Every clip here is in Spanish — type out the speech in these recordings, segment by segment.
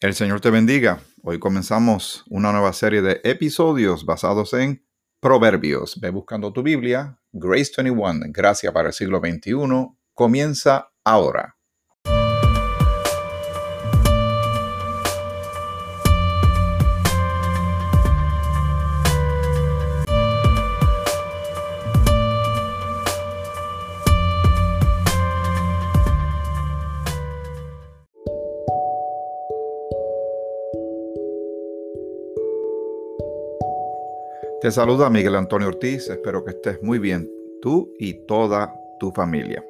El Señor te bendiga. Hoy comenzamos una nueva serie de episodios basados en Proverbios. Ve buscando tu Biblia. Grace 21, Gracia para el siglo XXI, comienza ahora. Saluda Miguel Antonio Ortiz, espero que estés muy bien, tú y toda tu familia.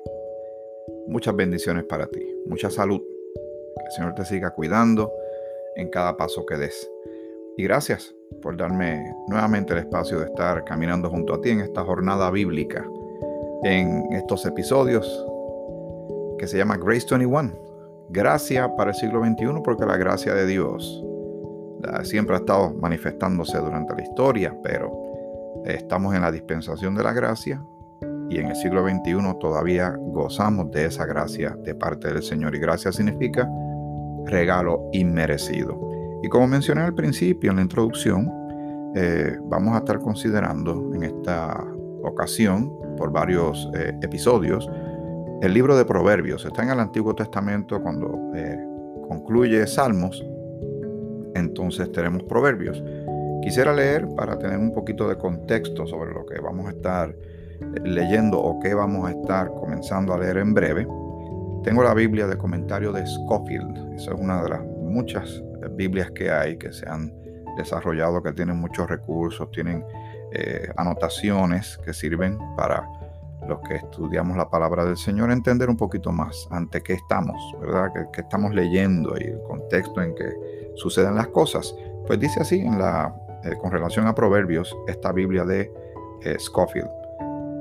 Muchas bendiciones para ti, mucha salud, que el Señor te siga cuidando en cada paso que des. Y gracias por darme nuevamente el espacio de estar caminando junto a ti en esta jornada bíblica, en estos episodios que se llama Grace 21. Gracia para el siglo XXI porque la gracia de Dios siempre ha estado manifestándose durante la historia, pero estamos en la dispensación de la gracia y en el siglo XXI todavía gozamos de esa gracia de parte del Señor. Y gracia significa regalo inmerecido. Y como mencioné al principio en la introducción, eh, vamos a estar considerando en esta ocasión, por varios eh, episodios, el libro de Proverbios. Está en el Antiguo Testamento cuando eh, concluye Salmos entonces tenemos proverbios. Quisiera leer para tener un poquito de contexto sobre lo que vamos a estar eh, leyendo o que vamos a estar comenzando a leer en breve. Tengo la Biblia de comentario de Scofield. Esa es una de las muchas eh, Biblias que hay que se han desarrollado, que tienen muchos recursos, tienen eh, anotaciones que sirven para los que estudiamos la palabra del Señor entender un poquito más ante qué estamos, ¿verdad? ¿Qué, estamos leyendo y el contexto en que suceden las cosas. Pues dice así en la, eh, con relación a Proverbios, esta Biblia de eh, Scofield.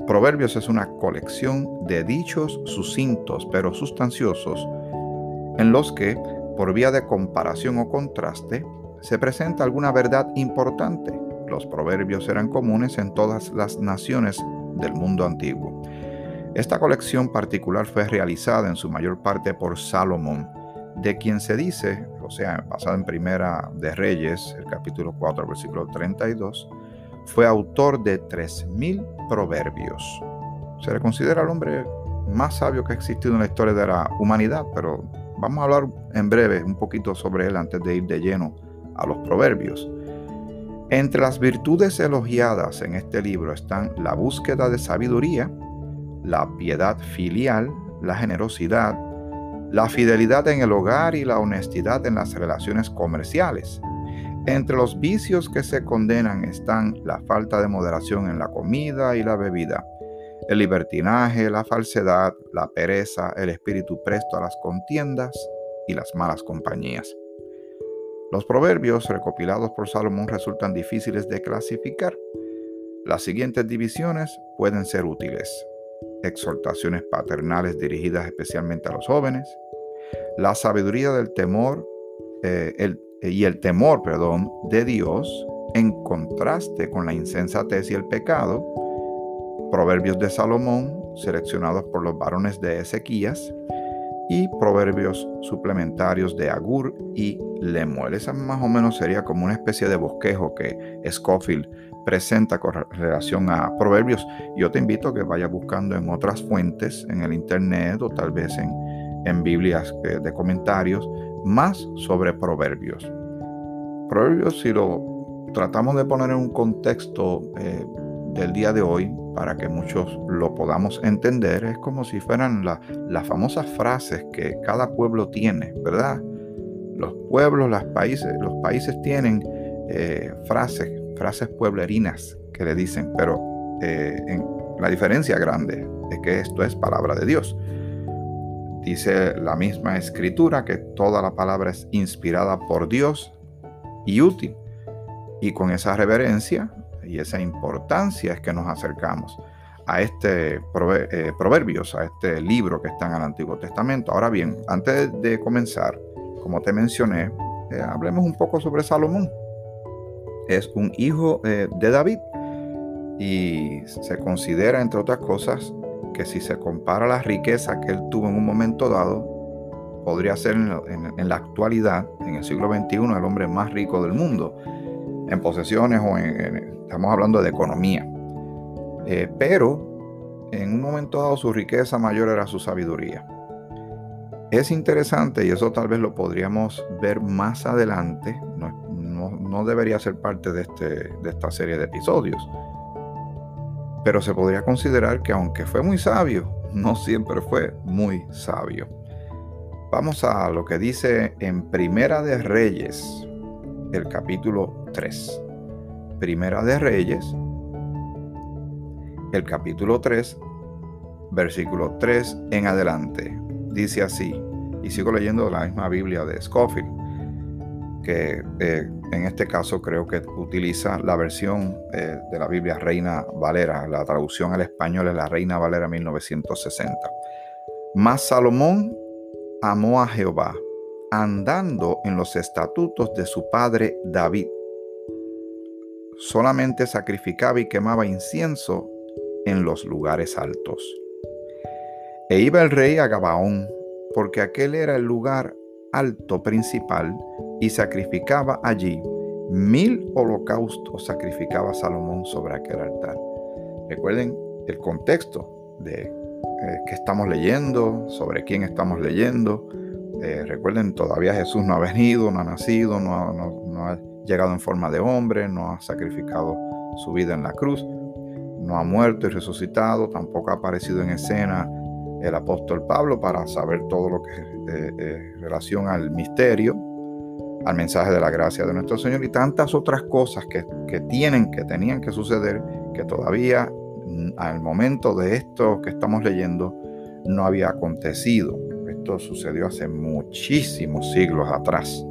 Proverbios es una colección de dichos sucintos pero sustanciosos en los que, por vía de comparación o contraste, se presenta alguna verdad importante. Los proverbios eran comunes en todas las naciones del mundo antiguo. Esta colección particular fue realizada en su mayor parte por Salomón, de quien se dice, o sea, basada en Primera de Reyes, el capítulo 4, versículo 32, fue autor de 3.000 proverbios. Se le considera el hombre más sabio que ha existido en la historia de la humanidad, pero vamos a hablar en breve un poquito sobre él antes de ir de lleno a los proverbios. Entre las virtudes elogiadas en este libro están la búsqueda de sabiduría, la piedad filial, la generosidad, la fidelidad en el hogar y la honestidad en las relaciones comerciales. Entre los vicios que se condenan están la falta de moderación en la comida y la bebida, el libertinaje, la falsedad, la pereza, el espíritu presto a las contiendas y las malas compañías. Los proverbios recopilados por Salomón resultan difíciles de clasificar. Las siguientes divisiones pueden ser útiles. Exhortaciones paternales dirigidas especialmente a los jóvenes. La sabiduría del temor eh, y el temor, perdón, de Dios en contraste con la insensatez y el pecado. Proverbios de Salomón seleccionados por los varones de Ezequías y proverbios suplementarios de Agur y Lemuel. Esa más o menos sería como una especie de bosquejo que Scofield presenta con relación a proverbios. Yo te invito a que vayas buscando en otras fuentes, en el internet o tal vez en, en Biblias eh, de comentarios, más sobre proverbios. Proverbios, si lo tratamos de poner en un contexto eh, del día de hoy, para que muchos lo podamos entender, es como si fueran las famosas frases que cada pueblo tiene, ¿verdad? Los pueblos, los países, los países tienen eh, frases, frases pueblerinas que le dicen, pero eh, la diferencia grande es que esto es palabra de Dios. Dice la misma escritura que toda la palabra es inspirada por Dios y útil. Y con esa reverencia y esa importancia es que nos acercamos a este eh, proverbios, a este libro que está en el Antiguo Testamento. Ahora bien, antes de comenzar, como te mencioné, eh, hablemos un poco sobre Salomón. Es un hijo eh, de David y se considera, entre otras cosas, que si se compara la riqueza que él tuvo en un momento dado, podría ser en, la actualidad, en el siglo XXI, el hombre más rico del mundo, en posesiones o en, estamos hablando de economía. Eh, pero en un momento dado su riqueza mayor era su sabiduría. Es interesante y eso tal vez lo podríamos ver más adelante, no, debería ser parte de, este, de esta serie de episodios, pero se podría considerar que aunque fue muy sabio, no siempre fue muy sabio. Vamos a lo que dice en Primera de Reyes, el capítulo 3. Primera de Reyes, el capítulo 3, versículo 3 en adelante. Dice así, y sigo leyendo la misma Biblia de Scofield, que eh, en este caso creo que utiliza la versión eh, de la Biblia Reina Valera, la traducción al español es la Reina Valera 1960. Mas Salomón amó a Jehová, andando en los estatutos de su padre David. Solamente sacrificaba y quemaba incienso en los lugares altos. E iba el rey a Gabaón, porque aquel era el lugar alto principal, y sacrificaba allí mil holocaustos, sacrificaba Salomón sobre aquel altar. Recuerden el contexto de eh, que estamos leyendo, sobre quién estamos leyendo. Eh, recuerden, todavía Jesús no ha venido, no ha nacido, no ha, llegado en forma de hombre, no ha sacrificado su vida en la cruz, no ha muerto y resucitado, tampoco ha aparecido en escena el apóstol Pablo para saber todo lo que eh, en relación al misterio, al mensaje de la gracia de nuestro Señor y tantas otras cosas que, que tienen, que tenían que suceder, que todavía al momento de esto que estamos leyendo no había acontecido. Esto sucedió hace muchísimos siglos atrás.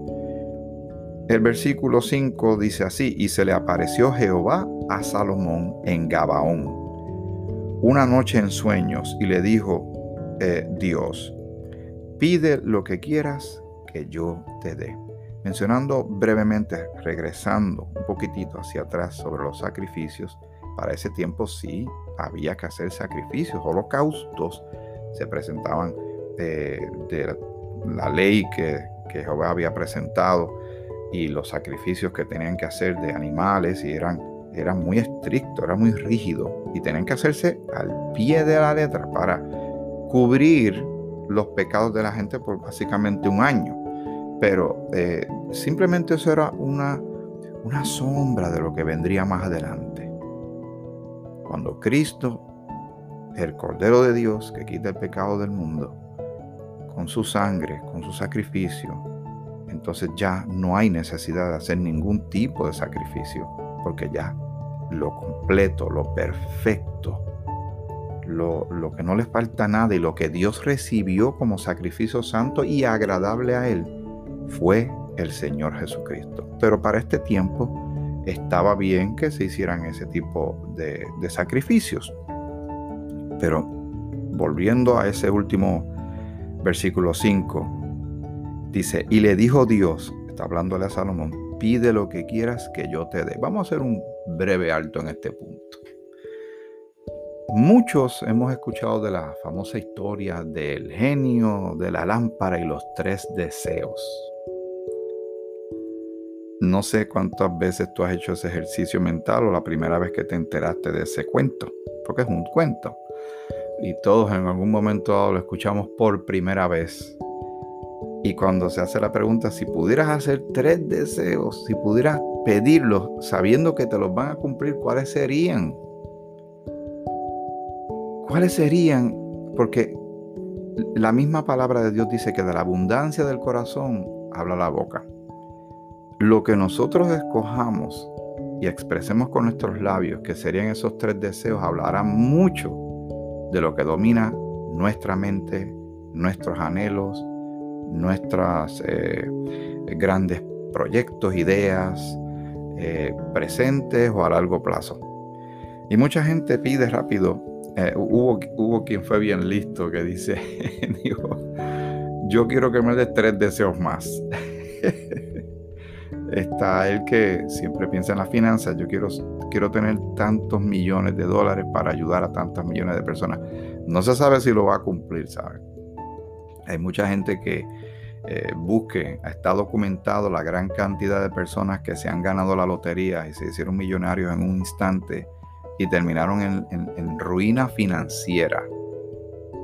El versículo 5 dice así, y se le apareció Jehová a Salomón en Gabaón, una noche en sueños, y le dijo eh, Dios, pide lo que quieras que yo te dé. Mencionando brevemente, regresando un poquitito hacia atrás sobre los sacrificios, para ese tiempo sí había que hacer sacrificios, holocaustos se presentaban de, la ley que, Jehová había presentado y los sacrificios que tenían que hacer de animales y eran, eran muy estrictos, era muy rígido y tenían que hacerse al pie de la letra para cubrir los pecados de la gente por básicamente un año. Pero eh, simplemente eso era una, una sombra de lo que vendría más adelante. Cuando Cristo, el Cordero de Dios que quita el pecado del mundo, con su sangre, con su sacrificio, entonces ya no hay necesidad de hacer ningún tipo de sacrificio, porque ya lo completo, lo perfecto, lo, lo, que no le falta nada y lo que Dios recibió como sacrificio santo y agradable a Él fue el Señor Jesucristo. Pero para este tiempo estaba bien que se hicieran ese tipo de, sacrificios. Pero volviendo a ese último versículo 5, dice, y le dijo Dios, está hablándole a Salomón, pide lo que quieras que yo te dé. Vamos a hacer un breve alto en este punto. Muchos hemos escuchado de la famosa historia del genio, de la lámpara y los tres deseos. No sé cuántas veces tú has hecho ese ejercicio mental o la primera vez que te enteraste de ese cuento, porque es un cuento. Y todos en algún momento dado lo escuchamos por primera vez. Y cuando se hace la pregunta, si pudieras hacer tres deseos, si pudieras pedirlos sabiendo que te los van a cumplir, ¿cuáles serían? ¿Cuáles serían? Porque la misma palabra de Dios dice que de la abundancia del corazón habla la boca. Lo que nosotros escojamos y expresemos con nuestros labios, que serían esos tres deseos, hablará mucho de lo que domina nuestra mente, nuestros anhelos, nuestros eh, grandes proyectos, ideas, eh, presentes o a largo plazo. Y mucha gente pide rápido. Eh, hubo, hubo quien fue bien listo que dice, dijo, yo quiero que me des tres deseos más. Está el que siempre piensa en las finanzas. Yo quiero, quiero tener tantos millones de dólares para ayudar a tantos millones de personas. No se sabe si lo va a cumplir, ¿saben? Hay mucha gente que eh, busque, está documentado la gran cantidad de personas que se han ganado la lotería y se hicieron millonarios en un instante y terminaron en, ruina financiera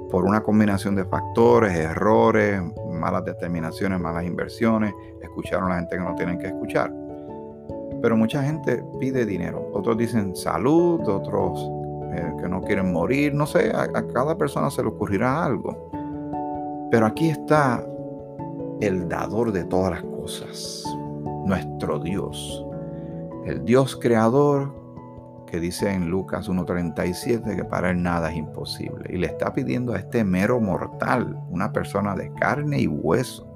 por una combinación de factores, errores, malas determinaciones, malas inversiones, escucharon a la gente que no tienen que escuchar. Pero mucha gente pide dinero, otros dicen salud, otros eh, que no quieren morir, no sé, a cada persona se le ocurrirá algo. Pero aquí está el dador de todas las cosas, nuestro Dios, el Dios creador que dice en Lucas 1.37 que para él nada es imposible. Y le está pidiendo a este mero mortal, una persona de carne y hueso,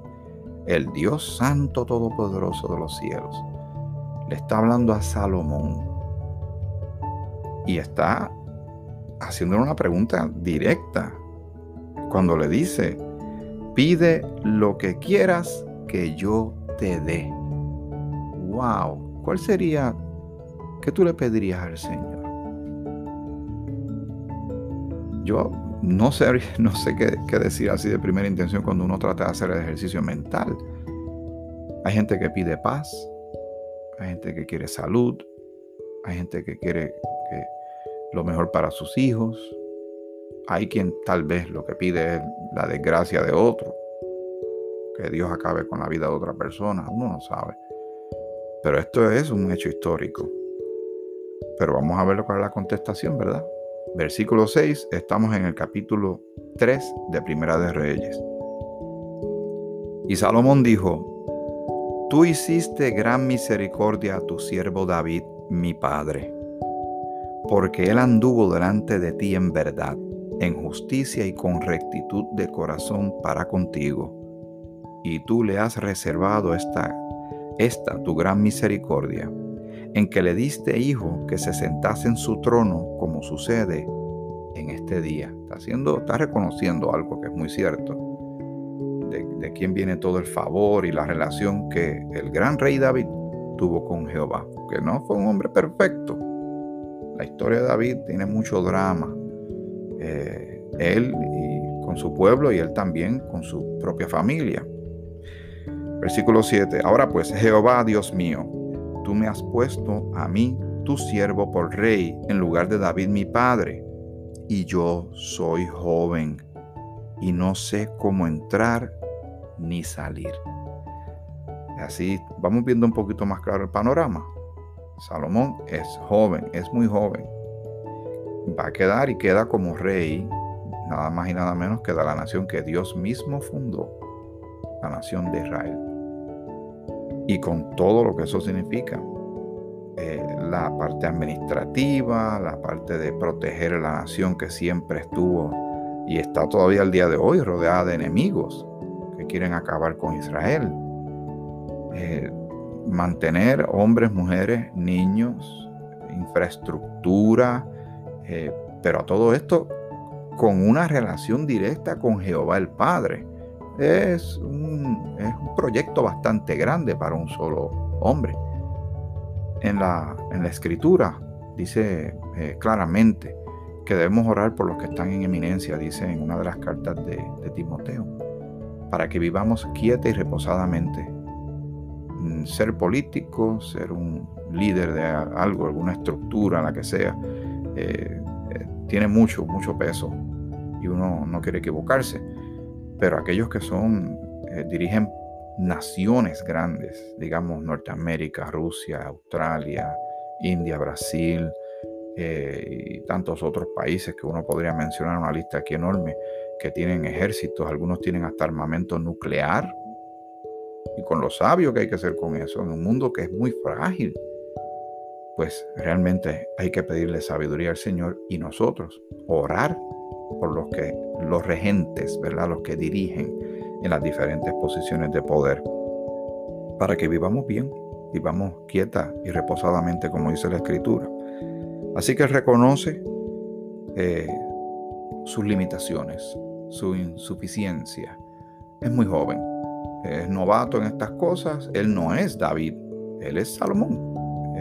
el Dios Santo Todopoderoso de los cielos, le está hablando a Salomón y está haciéndole una pregunta directa cuando le dice, Pide lo que quieras que yo te dé. Wow, ¿cuál sería qué tú le pedirías al Señor? Yo no sé, no sé qué, decir así de primera intención cuando uno trata de hacer el ejercicio mental. Hay gente que pide paz, hay gente que quiere salud, hay gente que quiere lo mejor para sus hijos, hay quien tal vez lo que pide es la desgracia de otro, que Dios acabe con la vida de otra persona, uno no sabe. Pero esto es un hecho histórico. Pero vamos a ver cuál es la contestación, ¿verdad? Versículo 6, estamos en el capítulo 3 de Primera de Reyes. Y Salomón dijo, Tú hiciste gran misericordia a tu siervo David, mi padre, porque él anduvo delante de ti en verdad en justicia y con rectitud de corazón para contigo. Y tú le has reservado esta, esta tu gran misericordia, en que le diste hijo que se sentase en su trono, como sucede en este día. Está, haciendo, está reconociendo algo que es muy cierto, de, de quién viene todo el favor y la relación que el gran rey David tuvo con Jehová, que no fue un hombre perfecto. La historia de David tiene mucho drama, eh, él y con su pueblo y él también con su propia familia. Versículo 7. Ahora pues, Jehová Dios mío, tú me has puesto a mí, tu siervo, por rey en lugar de David mi padre, y yo soy joven y no sé cómo entrar ni salir. Así vamos viendo un poquito más claro el panorama. Salomón es joven, es muy joven va a quedar y queda como rey, nada más y nada menos que de la nación que Dios mismo fundó, la nación de Israel. Y con todo lo que eso significa, eh, la parte administrativa, la parte de proteger a la nación que siempre estuvo y está todavía al día de hoy rodeada de enemigos que quieren acabar con Israel. Eh, mantener hombres, mujeres, niños, infraestructura, eh, pero a todo esto con una relación directa con Jehová el Padre. Es un, es un proyecto bastante grande para un solo hombre. En la, en la escritura dice eh, claramente que debemos orar por los que están en eminencia, dice en una de las cartas de, Timoteo, para que vivamos quieta y reposadamente. Mm, ser político, ser un líder de algo, alguna estructura, la que sea, eh, eh, tiene mucho, mucho peso y uno no quiere equivocarse. Pero aquellos que son, eh, dirigen naciones grandes, digamos Norteamérica, Rusia, Australia, India, Brasil y tantos otros países que uno podría mencionar, una lista aquí enorme, que tienen ejércitos, algunos tienen hasta armamento nuclear. Y con lo sabio que hay que hacer con eso, en un mundo que es muy frágil pues realmente hay que pedirle sabiduría al Señor y nosotros orar por los que los regentes, ¿verdad? Los que dirigen en las diferentes posiciones de poder para que vivamos bien, vivamos quieta y reposadamente como dice la escritura. Así que reconoce eh, sus limitaciones, su insuficiencia. Es muy joven, es novato en estas cosas. Él no es David, él es Salomón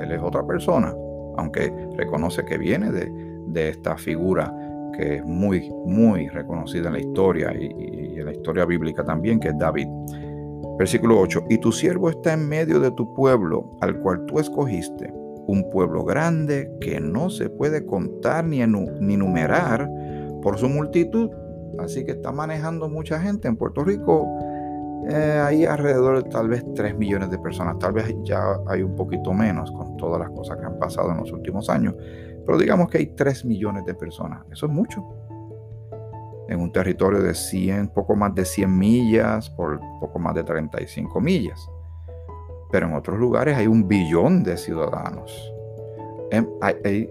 él es otra persona, aunque reconoce que viene de, esta figura que es muy, muy reconocida en la historia y, en la historia bíblica también, que es David. Versículo 8. Y tu siervo está en medio de tu pueblo, al cual tú escogiste, un pueblo grande que no se puede contar ni, ni numerar por su multitud. Así que está manejando mucha gente en Puerto Rico. Eh, hay alrededor de tal vez 3 millones de personas. Tal vez ya hay un poquito menos con todas las cosas que han pasado en los últimos años. Pero digamos que hay 3 millones de personas. Eso es mucho en un territorio de 100, poco más de 100 millas por poco más de 35 millas. Pero en otros lugares hay un billón de ciudadanos.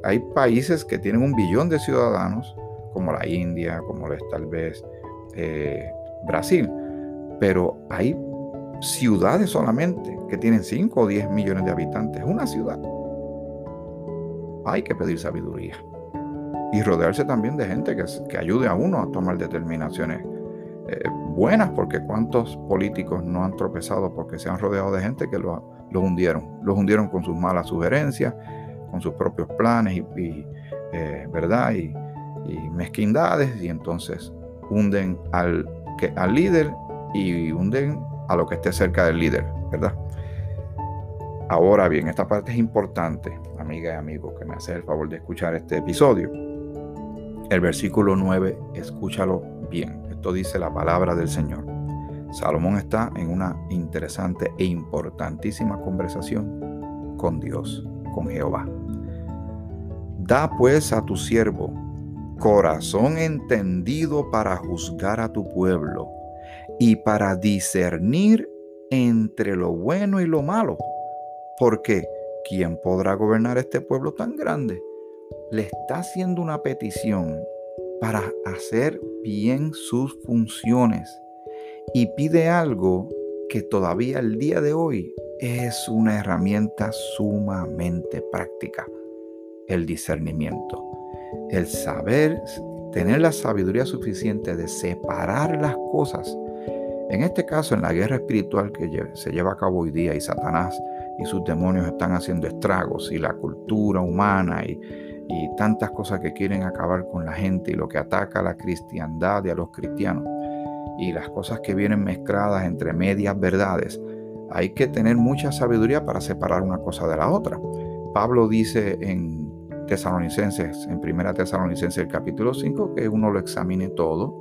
Hay, países que tienen un billón de ciudadanos, como la India, como tal vez eh, Brasil. Pero hay ciudades solamente que tienen 5 o 10 millones de habitantes. Una ciudad. Hay que pedir sabiduría. Y rodearse también de gente que, que ayude a uno a tomar determinaciones eh, buenas, porque cuántos políticos no han tropezado porque se han rodeado de gente que los lo hundieron, los hundieron con sus malas sugerencias, con sus propios planes y, eh, verdad y, mezquindades y entonces hunden al, al líder y hunden a lo que esté cerca del líder, ¿verdad? Ahora bien, esta parte es importante, amiga y amigo, que me hace el favor de escuchar este episodio el versículo 9, escúchalo bien. Esto dice la palabra del Señor. Salomón está en una interesante e importantísima conversación con Dios, con Jehová. Da pues a tu siervo corazón entendido para juzgar a tu pueblo y para discernir entre lo bueno y lo malo. Porque ¿quién podrá gobernar este pueblo tan grande? le está haciendo una petición para hacer bien sus funciones y pide algo que todavía el día de hoy es una herramienta sumamente práctica, el discernimiento, el saber, tener la sabiduría suficiente de separar las cosas. En este caso, en la guerra espiritual que se lleva a cabo hoy día y Satanás y sus demonios están haciendo estragos y la cultura humana y y tantas cosas que quieren acabar con la gente y lo que ataca a la cristiandad y a los cristianos y las cosas que vienen mezcladas entre medias verdades, hay que tener mucha sabiduría para separar una cosa de la otra. Pablo dice en Tesalonicenses, en Primera Tesalonicenses el capítulo 5, que uno lo examine todo,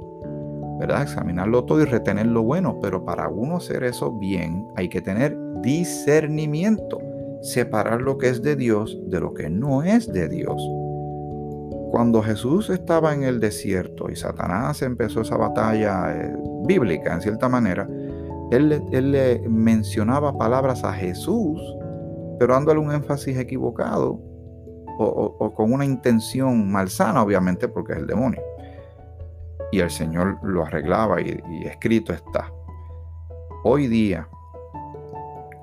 ¿verdad? Examinarlo todo y retener lo bueno, pero para uno hacer eso bien hay que tener discernimiento separar lo que es de Dios de lo que no es de Dios. Cuando Jesús estaba en el desierto y Satanás empezó esa batalla eh, bíblica en cierta manera, él, le mencionaba palabras a Jesús, pero dándole un énfasis equivocado o, con una intención malsana, obviamente, porque es el demonio. Y el Señor lo arreglaba y escrito está. Hoy día,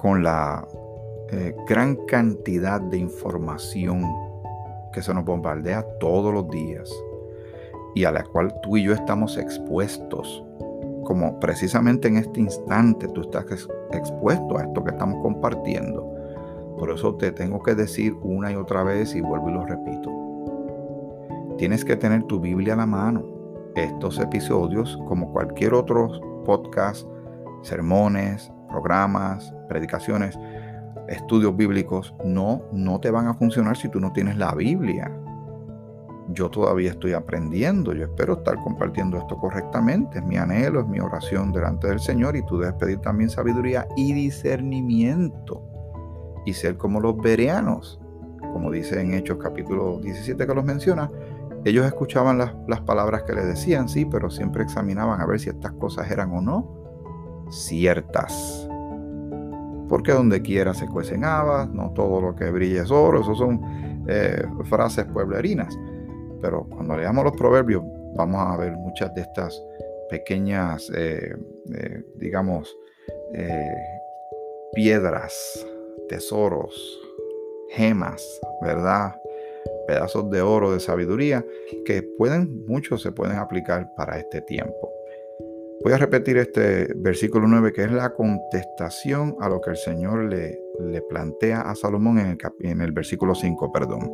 con la eh, gran cantidad de información que se nos bombardea todos los días y a la cual tú y yo estamos expuestos. Como precisamente en este instante tú estás expuesto a esto que estamos compartiendo. Por eso te tengo que decir una y otra vez y vuelvo y lo repito. Tienes que tener tu Biblia a la mano. Estos episodios, como cualquier otro podcast, sermones, programas, predicaciones, estudios bíblicos, no, no te van a funcionar si tú no tienes la Biblia. Yo todavía estoy aprendiendo, yo espero estar compartiendo esto correctamente, es mi anhelo, es mi oración delante del Señor y tú debes pedir también sabiduría y discernimiento y ser como los bereanos, como dice en Hechos capítulo 17 que los menciona, ellos escuchaban las, las palabras que les decían, sí, pero siempre examinaban a ver si estas cosas eran o no ciertas porque donde quiera se cuecen habas, no todo lo que brilla es oro, eso son eh, frases pueblerinas. Pero cuando leamos los proverbios vamos a ver muchas de estas pequeñas, eh, eh, digamos, piedras, tesoros, gemas, ¿verdad? Pedazos de oro, de sabiduría, que pueden, muchos se pueden aplicar para este tiempo. Voy a repetir este versículo 9, que es la contestación a lo que el Señor le, le plantea a Salomón en el, en el versículo 5, perdón.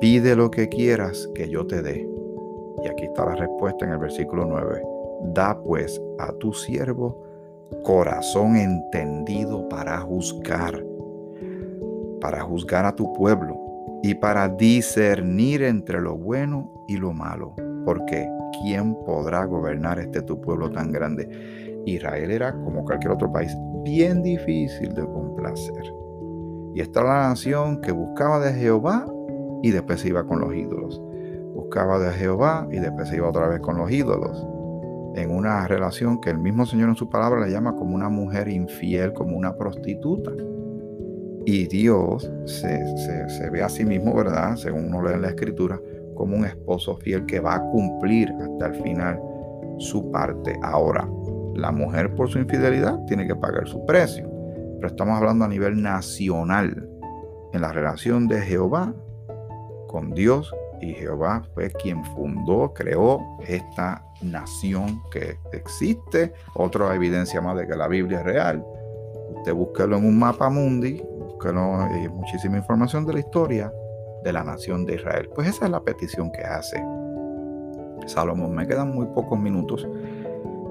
Pide lo que quieras que yo te dé. Y aquí está la respuesta en el versículo 9. Da pues a tu siervo corazón entendido para juzgar, para juzgar a tu pueblo y para discernir entre lo bueno y lo malo. Porque ¿quién podrá gobernar este tu pueblo tan grande? Israel era, como cualquier otro país, bien difícil de complacer. Y esta era la nación que buscaba de Jehová y después se iba con los ídolos. Buscaba de Jehová y después se iba otra vez con los ídolos. En una relación que el mismo Señor en su palabra le llama como una mujer infiel, como una prostituta. Y Dios se, ve a sí mismo, ¿verdad? Según uno lee en la escritura, como un esposo fiel que va a cumplir hasta el final su parte. Ahora, la mujer por su infidelidad tiene que pagar su precio. Pero estamos hablando a nivel nacional, en la relación de Jehová con Dios. Y Jehová fue quien fundó, creó esta nación que existe. Otra evidencia más de que la Biblia es real. Usted búsquelo en un mapa mundi, búsquelo hay muchísima información de la historia de la nación de Israel. Pues esa es la petición que hace Salomón. Me quedan muy pocos minutos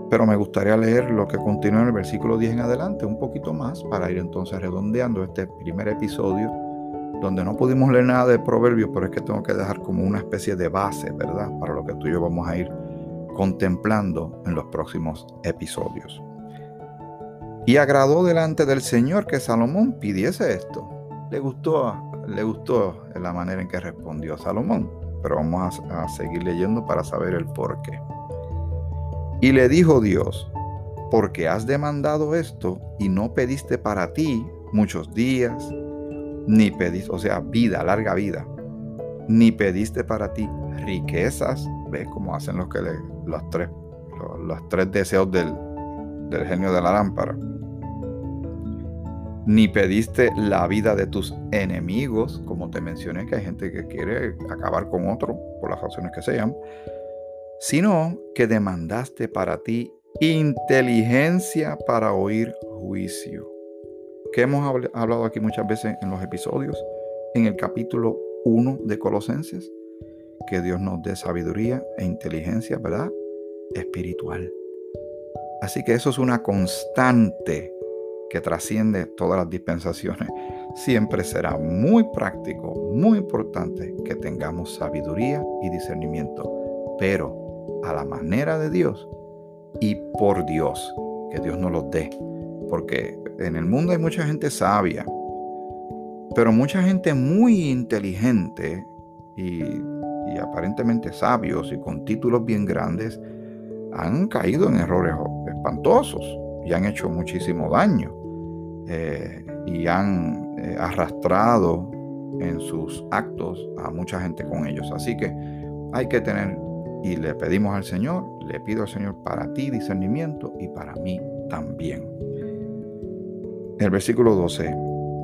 pero me gustaría leer lo que continúa en el versículo 10 en adelante, un poquito más, para ir entonces redondeando este primer episodio, donde no pudimos leer nada de proverbios, pero es que tengo que dejar como una especie de base, ¿verdad? Para lo que tú y yo vamos a ir contemplando en los próximos episodios. Y agradó delante del Señor que Salomón pidiese esto. Le gustó, le gustó la manera en que respondió Salomón, pero vamos a, a seguir leyendo para saber el por qué. Y le dijo Dios, porque has demandado esto y no pediste para ti muchos días, ni pediste, o sea, vida, larga vida, ni pediste para ti riquezas, ves cómo hacen los que le, los tres, los, tres deseos del, del genio de la lámpara, ni pediste la vida de tus enemigos, como te mencioné que hay gente que quiere acabar con otro por las razones que sean, sino que demandaste para ti inteligencia para oír juicio. Que hemos hablado aquí muchas veces en los episodios, en el capítulo 1 de Colosenses, que Dios nos dé sabiduría e inteligencia, ¿verdad? Espiritual. Así que eso es una constante que trasciende todas las dispensaciones. Siempre será muy práctico, muy importante que tengamos sabiduría y discernimiento. Pero a la manera de Dios y por Dios, que Dios nos los dé. Porque en el mundo hay mucha gente sabia, pero mucha gente muy inteligente y, aparentemente sabios y con títulos bien grandes han caído en errores espantosos y han hecho muchísimo daño eh, y han eh, arrastrado en sus actos a mucha gente con ellos. Así que hay que tener y le pedimos al Señor, le pido al Señor para ti discernimiento y para mí también. El versículo 12.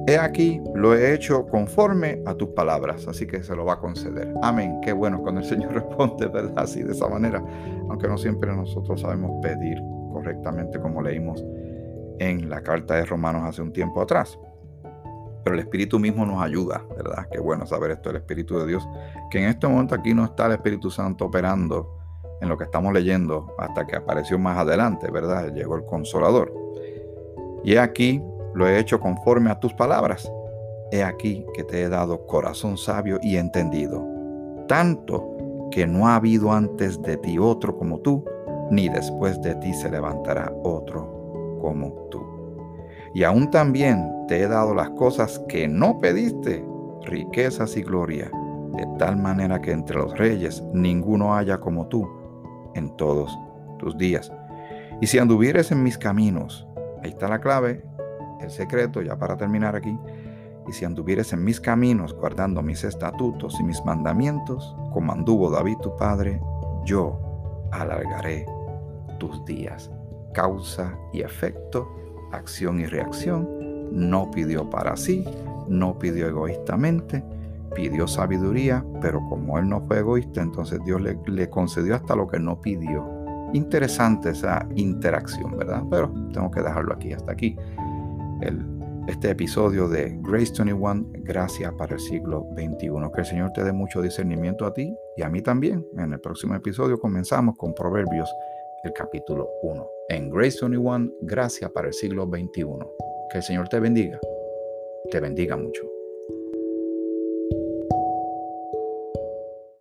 He aquí, lo he hecho conforme a tus palabras, así que se lo va a conceder. Amén. Qué bueno cuando el Señor responde, ¿verdad? Así, de esa manera, aunque no siempre nosotros sabemos pedir correctamente como leímos en la carta de Romanos hace un tiempo atrás pero el Espíritu mismo nos ayuda, ¿verdad? Qué bueno saber esto, el Espíritu de Dios, que en este momento aquí no está el Espíritu Santo operando en lo que estamos leyendo hasta que apareció más adelante, ¿verdad? Llegó el consolador. Y he aquí, lo he hecho conforme a tus palabras. He aquí que te he dado corazón sabio y entendido, tanto que no ha habido antes de ti otro como tú, ni después de ti se levantará otro como tú. Y aún también te he dado las cosas que no pediste, riquezas y gloria, de tal manera que entre los reyes ninguno haya como tú en todos tus días. Y si anduvieres en mis caminos, ahí está la clave, el secreto, ya para terminar aquí, y si anduvieres en mis caminos guardando mis estatutos y mis mandamientos, como anduvo David tu padre, yo alargaré tus días. Causa y efecto, acción y reacción no pidió para sí, no pidió egoístamente, pidió sabiduría, pero como él no fue egoísta, entonces Dios le, concedió hasta lo que no pidió. Interesante esa interacción, ¿verdad? Pero tengo que dejarlo aquí, hasta aquí. este episodio de Grace 21, gracias para el siglo XXI. Que el Señor te dé mucho discernimiento a ti y a mí también. En el próximo episodio comenzamos con Proverbios, el capítulo 1. En Grace 21, Gracia para el siglo XXI. Que el Señor te bendiga. Te bendiga mucho.